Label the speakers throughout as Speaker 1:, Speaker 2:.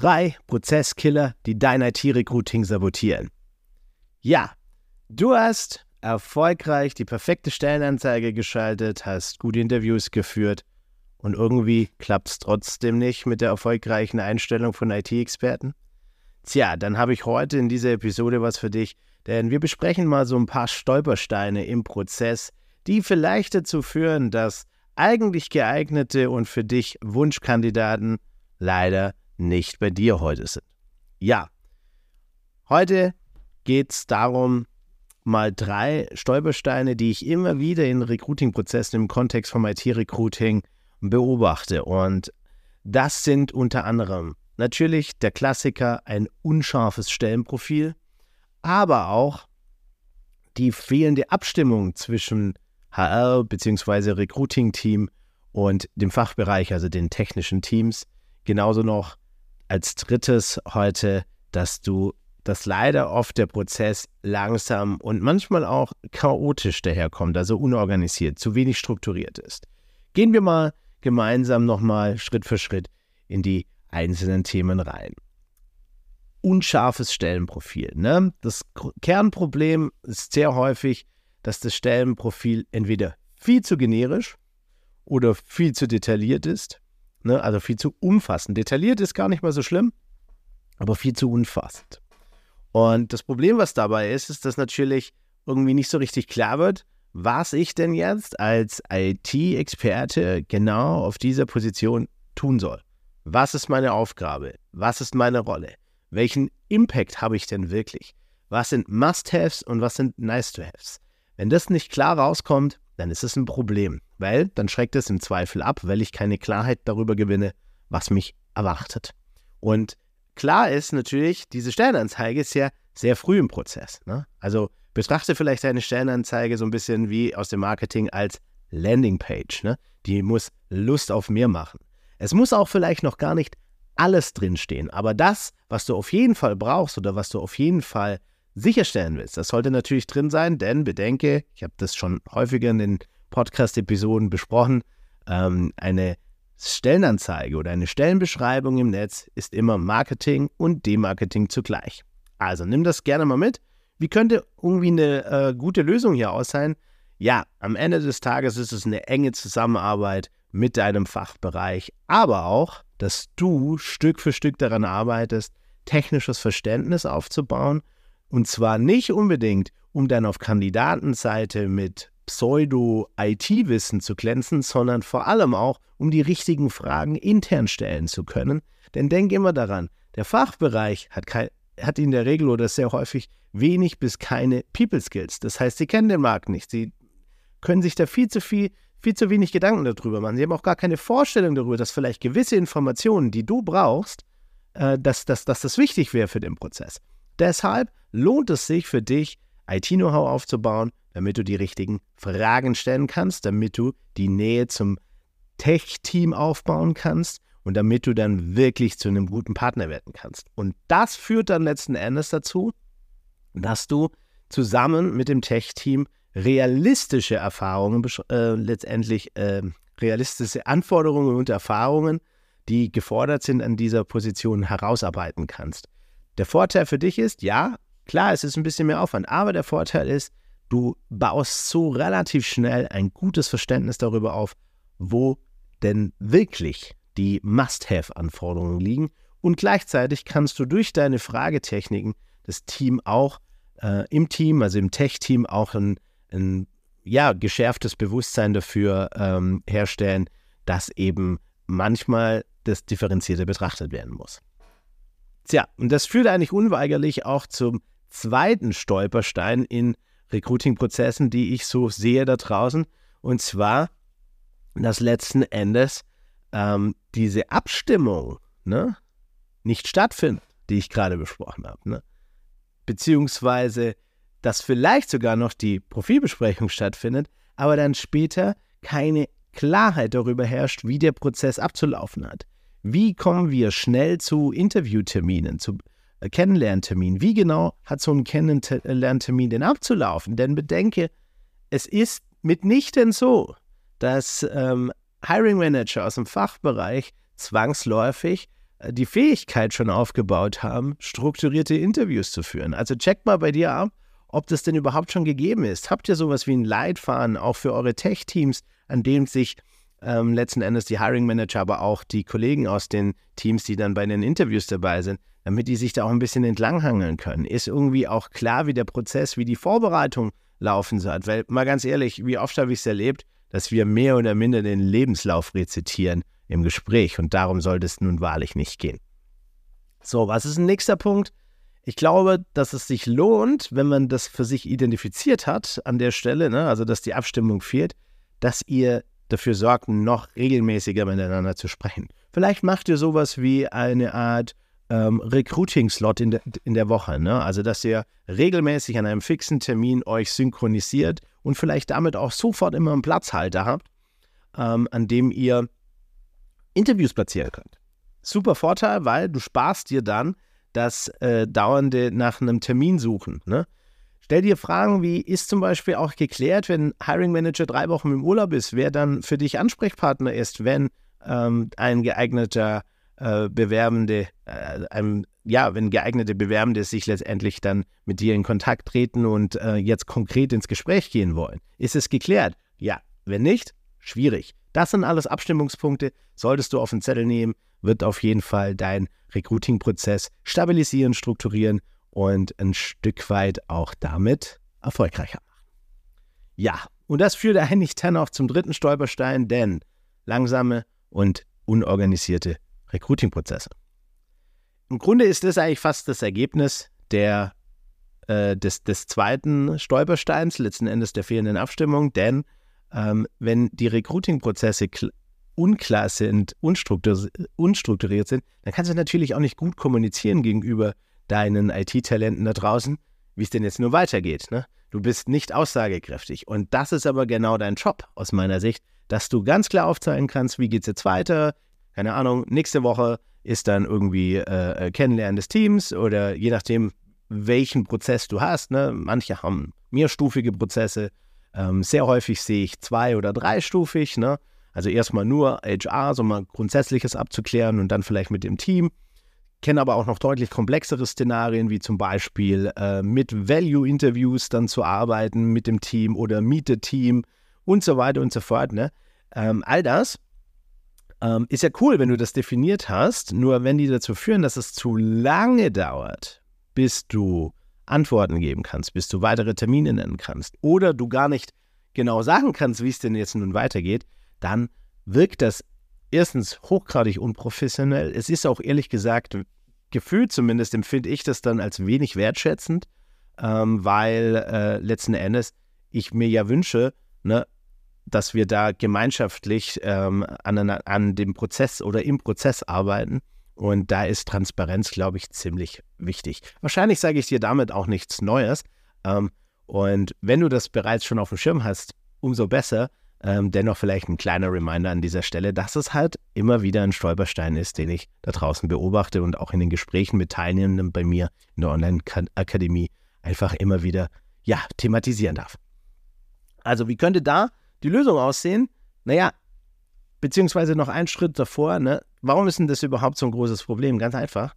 Speaker 1: Drei Prozesskiller, die dein IT-Recruiting sabotieren. Ja, du hast erfolgreich die perfekte Stellenanzeige geschaltet, hast gute Interviews geführt und irgendwie klappt es trotzdem nicht mit der erfolgreichen Einstellung von IT-Experten? Tja, dann habe ich heute in dieser Episode was für dich, denn wir besprechen mal so ein paar Stolpersteine im Prozess, die vielleicht dazu führen, dass eigentlich geeignete und für dich Wunschkandidaten leider nicht bei dir heute sind. Ja, heute geht es darum, mal drei Stolpersteine, die ich immer wieder in Recruiting-Prozessen im Kontext vom IT-Recruiting beobachte. Und das sind unter anderem natürlich der Klassiker, ein unscharfes Stellenprofil, aber auch die fehlende Abstimmung zwischen HR bzw. Recruiting-Team und dem Fachbereich, also den technischen Teams. Genauso noch als drittes heute, dass du, dass leider oft der Prozess langsam und manchmal auch chaotisch daherkommt, also unorganisiert, zu wenig strukturiert ist. Gehen wir mal gemeinsam nochmal Schritt für Schritt in die einzelnen Themen rein. Unscharfes Stellenprofil. Ne? Das Kernproblem ist sehr häufig, dass das Stellenprofil entweder viel zu generisch oder viel zu detailliert ist Ne? Also viel zu umfassend. Detailliert ist gar nicht mal so schlimm, aber viel zu umfassend. Und das Problem, was dabei ist, ist, dass natürlich irgendwie nicht so richtig klar wird, was ich denn jetzt als IT-Experte genau auf dieser Position tun soll. Was ist meine Aufgabe? Was ist meine Rolle? Welchen Impact habe ich denn wirklich? Was sind Must-Haves und was sind Nice-to-Haves? Wenn das nicht klar rauskommt, dann ist es ein Problem, weil dann schreckt es im Zweifel ab, weil ich keine Klarheit darüber gewinne, was mich erwartet. Und klar ist natürlich, diese Stellenanzeige ist ja sehr früh im Prozess. Ne? Also betrachte vielleicht eine Stellenanzeige so ein bisschen wie aus dem Marketing als Landingpage. Ne? Die muss Lust auf mehr machen. Es muss auch vielleicht noch gar nicht alles drinstehen, aber das, was du auf jeden Fall brauchst oder was du auf jeden Fall sicherstellen willst. Das sollte natürlich drin sein, denn bedenke, ich habe das schon häufiger in den Podcast-Episoden besprochen, ähm, eine Stellenanzeige oder eine Stellenbeschreibung im Netz ist immer Marketing und Demarketing zugleich. Also nimm das gerne mal mit. Wie könnte irgendwie eine äh, gute Lösung hier aus sein? Ja, am Ende des Tages ist es eine enge Zusammenarbeit mit deinem Fachbereich, aber auch, dass du Stück für Stück daran arbeitest, technisches Verständnis aufzubauen und zwar nicht unbedingt, um dann auf Kandidatenseite mit Pseudo-IT-Wissen zu glänzen, sondern vor allem auch, um die richtigen Fragen intern stellen zu können. Denn denk immer daran, der Fachbereich hat, kein, hat in der Regel oder sehr häufig wenig bis keine People Skills. Das heißt, sie kennen den Markt nicht. Sie können sich da viel zu viel, viel zu wenig Gedanken darüber machen. Sie haben auch gar keine Vorstellung darüber, dass vielleicht gewisse Informationen, die du brauchst, äh, dass, dass, dass das wichtig wäre für den Prozess. Deshalb lohnt es sich für dich, IT-Know-how aufzubauen, damit du die richtigen Fragen stellen kannst, damit du die Nähe zum Tech-Team aufbauen kannst und damit du dann wirklich zu einem guten Partner werden kannst. Und das führt dann letzten Endes dazu, dass du zusammen mit dem Tech-Team realistische Erfahrungen, äh, letztendlich äh, realistische Anforderungen und Erfahrungen, die gefordert sind an dieser Position, herausarbeiten kannst. Der Vorteil für dich ist, ja, klar, es ist ein bisschen mehr Aufwand, aber der Vorteil ist, du baust so relativ schnell ein gutes Verständnis darüber auf, wo denn wirklich die Must-Have-Anforderungen liegen und gleichzeitig kannst du durch deine Fragetechniken das Team auch äh, im Team, also im Tech-Team, auch ein, ein ja, geschärftes Bewusstsein dafür ähm, herstellen, dass eben manchmal das differenzierter betrachtet werden muss. Tja, und das führt eigentlich unweigerlich auch zum zweiten Stolperstein in Recruiting-Prozessen, die ich so sehe da draußen. Und zwar, dass letzten Endes ähm, diese Abstimmung ne, nicht stattfindet, die ich gerade besprochen habe. Ne? Beziehungsweise, dass vielleicht sogar noch die Profilbesprechung stattfindet, aber dann später keine Klarheit darüber herrscht, wie der Prozess abzulaufen hat. Wie kommen wir schnell zu Interviewterminen, zu äh, Kennenlernterminen? Wie genau hat so ein Kennenlerntermin denn abzulaufen? Denn bedenke, es ist mitnichten so, dass ähm, Hiring Manager aus dem Fachbereich zwangsläufig äh, die Fähigkeit schon aufgebaut haben, strukturierte Interviews zu führen. Also checkt mal bei dir ab, ob das denn überhaupt schon gegeben ist. Habt ihr sowas wie ein Leitfaden auch für eure Tech-Teams, an dem sich ähm, letzten Endes die Hiring Manager, aber auch die Kollegen aus den Teams, die dann bei den Interviews dabei sind, damit die sich da auch ein bisschen entlanghangeln können. Ist irgendwie auch klar, wie der Prozess, wie die Vorbereitung laufen soll. Weil mal ganz ehrlich, wie oft habe ich es erlebt, dass wir mehr oder minder den Lebenslauf rezitieren im Gespräch und darum sollte es nun wahrlich nicht gehen. So, was ist ein nächster Punkt? Ich glaube, dass es sich lohnt, wenn man das für sich identifiziert hat an der Stelle, ne, also dass die Abstimmung fehlt, dass ihr dafür sorgt, noch regelmäßiger miteinander zu sprechen. Vielleicht macht ihr sowas wie eine Art ähm, Recruiting-Slot in, de, in der Woche. Ne? Also, dass ihr regelmäßig an einem fixen Termin euch synchronisiert und vielleicht damit auch sofort immer einen Platzhalter habt, ähm, an dem ihr Interviews platzieren könnt. Super Vorteil, weil du sparst dir dann das äh, dauernde nach einem Termin suchen. Ne? Stell dir Fragen wie, ist zum Beispiel auch geklärt, wenn Hiring Manager drei Wochen im Urlaub ist, wer dann für dich Ansprechpartner ist, wenn ähm, ein geeigneter äh, Bewerbende, äh, einem, ja, wenn geeignete Bewerbende sich letztendlich dann mit dir in Kontakt treten und äh, jetzt konkret ins Gespräch gehen wollen. Ist es geklärt? Ja. Wenn nicht, schwierig. Das sind alles Abstimmungspunkte, solltest du auf den Zettel nehmen, wird auf jeden Fall dein Recruiting-Prozess stabilisieren, strukturieren und ein Stück weit auch damit erfolgreicher machen. Ja, und das führt eigentlich dann auch zum dritten Stolperstein, denn langsame und unorganisierte Recruiting-Prozesse. Im Grunde ist das eigentlich fast das Ergebnis der, äh, des, des zweiten Stolpersteins, letzten Endes der fehlenden Abstimmung, denn ähm, wenn die Recruiting-Prozesse unklar sind, unstrukturiert sind, dann kannst du natürlich auch nicht gut kommunizieren gegenüber deinen IT-Talenten da draußen, wie es denn jetzt nur weitergeht. Ne? Du bist nicht aussagekräftig. Und das ist aber genau dein Job aus meiner Sicht, dass du ganz klar aufzeigen kannst, wie geht es jetzt weiter, keine Ahnung, nächste Woche ist dann irgendwie äh, äh, Kennenlernen des Teams oder je nachdem, welchen Prozess du hast. Ne? Manche haben mehrstufige Prozesse. Ähm, sehr häufig sehe ich zwei- oder dreistufig. Ne? Also erstmal nur HR, so mal Grundsätzliches abzuklären und dann vielleicht mit dem Team. Kenne aber auch noch deutlich komplexere Szenarien, wie zum Beispiel äh, mit Value-Interviews dann zu arbeiten mit dem Team oder Meet the Team und so weiter und so fort. Ne? Ähm, all das ähm, ist ja cool, wenn du das definiert hast, nur wenn die dazu führen, dass es zu lange dauert, bis du Antworten geben kannst, bis du weitere Termine nennen kannst oder du gar nicht genau sagen kannst, wie es denn jetzt nun weitergeht, dann wirkt das erstens hochgradig unprofessionell. Es ist auch ehrlich gesagt, gefühlt zumindest empfinde ich das dann als wenig wertschätzend, ähm, weil äh, letzten Endes ich mir ja wünsche, ne, dass wir da gemeinschaftlich ähm, an, an dem Prozess oder im Prozess arbeiten. Und da ist Transparenz, glaube ich, ziemlich wichtig. Wahrscheinlich sage ich dir damit auch nichts Neues. Ähm, und wenn du das bereits schon auf dem Schirm hast, umso besser. Ähm, dennoch vielleicht ein kleiner Reminder an dieser Stelle, dass es halt immer wieder ein Stolperstein ist, den ich da draußen beobachte und auch in den Gesprächen mit Teilnehmenden bei mir in der Online-Akademie einfach immer wieder ja, thematisieren darf. Also, wie könnte da die Lösung aussehen? Naja, beziehungsweise noch einen Schritt davor, ne? warum ist denn das überhaupt so ein großes Problem? Ganz einfach.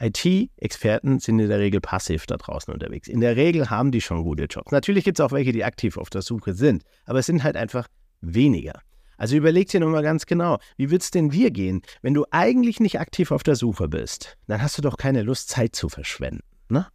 Speaker 1: IT-Experten sind in der Regel passiv da draußen unterwegs. In der Regel haben die schon gute Jobs. Natürlich gibt es auch welche, die aktiv auf der Suche sind, aber es sind halt einfach weniger. Also überleg dir nochmal ganz genau, wie wird es denn dir gehen, wenn du eigentlich nicht aktiv auf der Suche bist? Dann hast du doch keine Lust, Zeit zu verschwenden. Ne?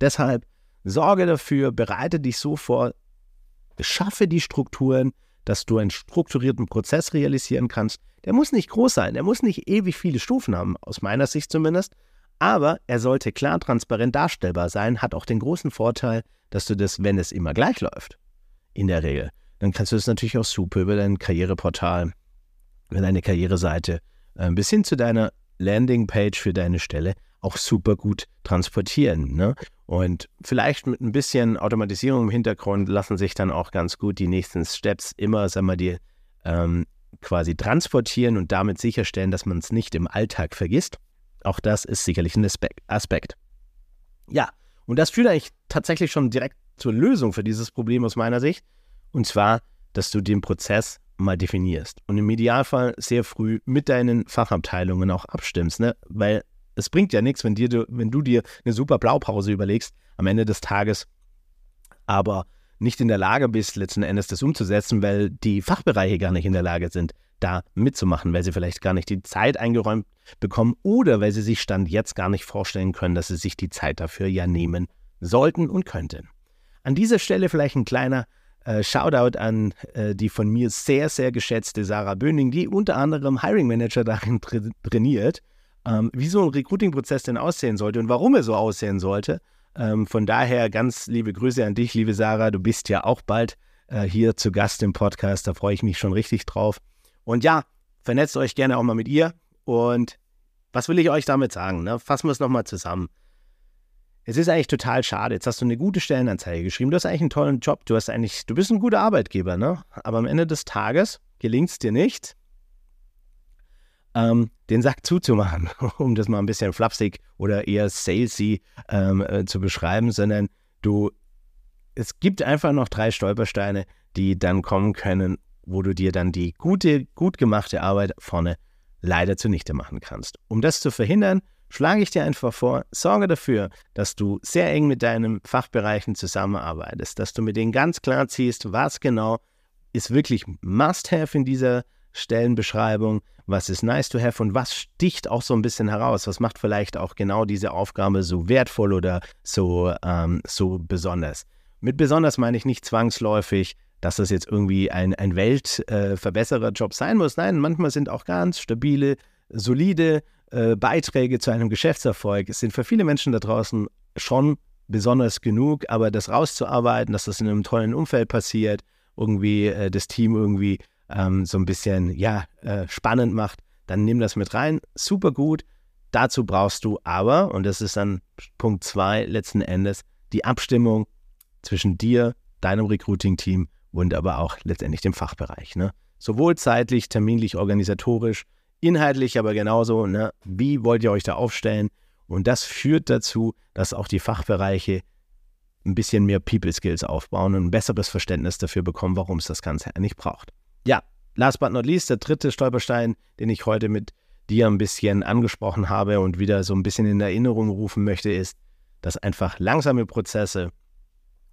Speaker 1: Deshalb sorge dafür, bereite dich so vor, Schaffe die Strukturen, dass du einen strukturierten Prozess realisieren kannst. Der muss nicht groß sein, der muss nicht ewig viele Stufen haben, aus meiner Sicht zumindest. Aber er sollte klar transparent darstellbar sein, hat auch den großen Vorteil, dass du das, wenn es immer gleich läuft, in der Regel, dann kannst du es natürlich auch super über dein Karriereportal, über deine Karriereseite, äh, bis hin zu deiner Landingpage für deine Stelle auch super gut transportieren. Ne? Und vielleicht mit ein bisschen Automatisierung im Hintergrund lassen sich dann auch ganz gut die nächsten Steps immer, sagen wir, die ähm, quasi transportieren und damit sicherstellen, dass man es nicht im Alltag vergisst. Auch das ist sicherlich ein Aspekt. Ja, und das führt eigentlich tatsächlich schon direkt zur Lösung für dieses Problem aus meiner Sicht. Und zwar, dass du den Prozess mal definierst und im Idealfall sehr früh mit deinen Fachabteilungen auch abstimmst, ne? weil es bringt ja nichts, wenn, dir, wenn du dir eine super Blaupause überlegst am Ende des Tages, aber nicht in der Lage bist, letzten Endes das umzusetzen, weil die Fachbereiche gar nicht in der Lage sind, da mitzumachen, weil sie vielleicht gar nicht die Zeit eingeräumt bekommen oder weil sie sich Stand jetzt gar nicht vorstellen können, dass sie sich die Zeit dafür ja nehmen sollten und könnten. An dieser Stelle vielleicht ein kleiner äh, Shoutout an äh, die von mir sehr, sehr geschätzte Sarah Böning, die unter anderem Hiring Manager darin tra trainiert, ähm, wie so ein Recruiting-Prozess denn aussehen sollte und warum er so aussehen sollte. Ähm, von daher ganz liebe Grüße an dich, liebe Sarah. Du bist ja auch bald äh, hier zu Gast im Podcast. Da freue ich mich schon richtig drauf. Und ja, vernetzt euch gerne auch mal mit ihr. Und was will ich euch damit sagen? Ne? Fassen wir es nochmal zusammen. Es ist eigentlich total schade. Jetzt hast du eine gute Stellenanzeige geschrieben. Du hast eigentlich einen tollen Job. Du hast eigentlich, du bist ein guter Arbeitgeber, ne? Aber am Ende des Tages gelingt es dir nicht, ähm, den Sack zuzumachen, um das mal ein bisschen flapsig oder eher salesy ähm, äh, zu beschreiben, sondern du, es gibt einfach noch drei Stolpersteine, die dann kommen können, wo du dir dann die gute, gut gemachte Arbeit vorne leider zunichte machen kannst. Um das zu verhindern, schlage ich dir einfach vor, sorge dafür, dass du sehr eng mit deinen Fachbereichen zusammenarbeitest, dass du mit denen ganz klar ziehst, was genau ist wirklich Must-Have in dieser Stellenbeschreibung, was ist nice to have und was sticht auch so ein bisschen heraus, was macht vielleicht auch genau diese Aufgabe so wertvoll oder so, ähm, so besonders. Mit besonders meine ich nicht zwangsläufig, dass das jetzt irgendwie ein, ein Weltverbesserer-Job sein muss. Nein, manchmal sind auch ganz stabile, solide äh, Beiträge zu einem Geschäftserfolg. Es sind für viele Menschen da draußen schon besonders genug, aber das rauszuarbeiten, dass das in einem tollen Umfeld passiert, irgendwie äh, das Team irgendwie ähm, so ein bisschen ja, äh, spannend macht, dann nimm das mit rein. Super gut. Dazu brauchst du aber, und das ist dann Punkt zwei letzten Endes, die Abstimmung zwischen dir, deinem Recruiting-Team und aber auch letztendlich dem Fachbereich. Ne? Sowohl zeitlich, terminlich, organisatorisch, inhaltlich aber genauso. Ne? Wie wollt ihr euch da aufstellen? Und das führt dazu, dass auch die Fachbereiche ein bisschen mehr People Skills aufbauen und ein besseres Verständnis dafür bekommen, warum es das Ganze eigentlich braucht. Ja, last but not least, der dritte Stolperstein, den ich heute mit dir ein bisschen angesprochen habe und wieder so ein bisschen in Erinnerung rufen möchte, ist, dass einfach langsame Prozesse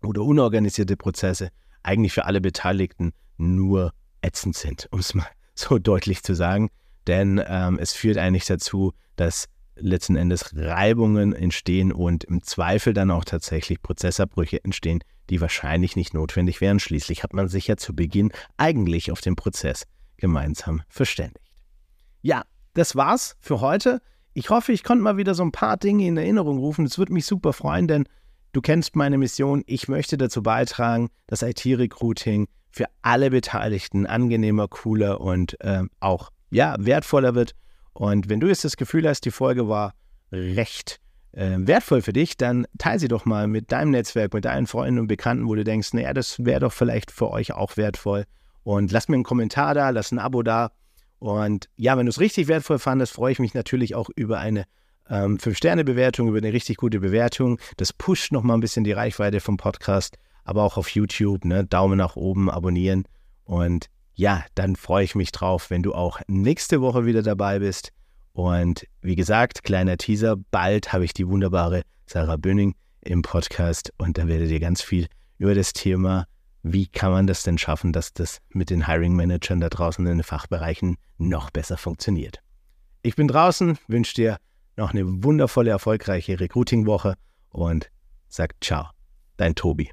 Speaker 1: oder unorganisierte Prozesse eigentlich für alle Beteiligten nur ätzend sind, um es mal so deutlich zu sagen. Denn ähm, es führt eigentlich dazu, dass letzten Endes Reibungen entstehen und im Zweifel dann auch tatsächlich Prozessabbrüche entstehen, die wahrscheinlich nicht notwendig wären. Schließlich hat man sich ja zu Beginn eigentlich auf den Prozess gemeinsam verständigt. Ja, das war's für heute. Ich hoffe, ich konnte mal wieder so ein paar Dinge in Erinnerung rufen. Es würde mich super freuen, denn du kennst meine Mission. Ich möchte dazu beitragen, dass IT-Recruiting für alle Beteiligten angenehmer, cooler und äh, auch ja, wertvoller wird. Und wenn du jetzt das Gefühl hast, die Folge war recht äh, wertvoll für dich, dann teile sie doch mal mit deinem Netzwerk, mit deinen Freunden und Bekannten, wo du denkst, naja, das wäre doch vielleicht für euch auch wertvoll. Und lass mir einen Kommentar da, lass ein Abo da. Und ja, wenn du es richtig wertvoll fandest, freue ich mich natürlich auch über eine ähm, 5-Sterne-Bewertung, über eine richtig gute Bewertung. Das pusht nochmal ein bisschen die Reichweite vom Podcast, aber auch auf YouTube. Ne? Daumen nach oben, abonnieren. Und ja, dann freue ich mich drauf, wenn du auch nächste Woche wieder dabei bist. Und wie gesagt, kleiner Teaser, bald habe ich die wunderbare Sarah Böning im Podcast und da werdet ihr ganz viel über das Thema, wie kann man das denn schaffen, dass das mit den Hiring Managern da draußen in den Fachbereichen noch besser funktioniert. Ich bin draußen, wünsche dir noch eine wundervolle, erfolgreiche Recruiting-Woche und sag ciao, dein Tobi.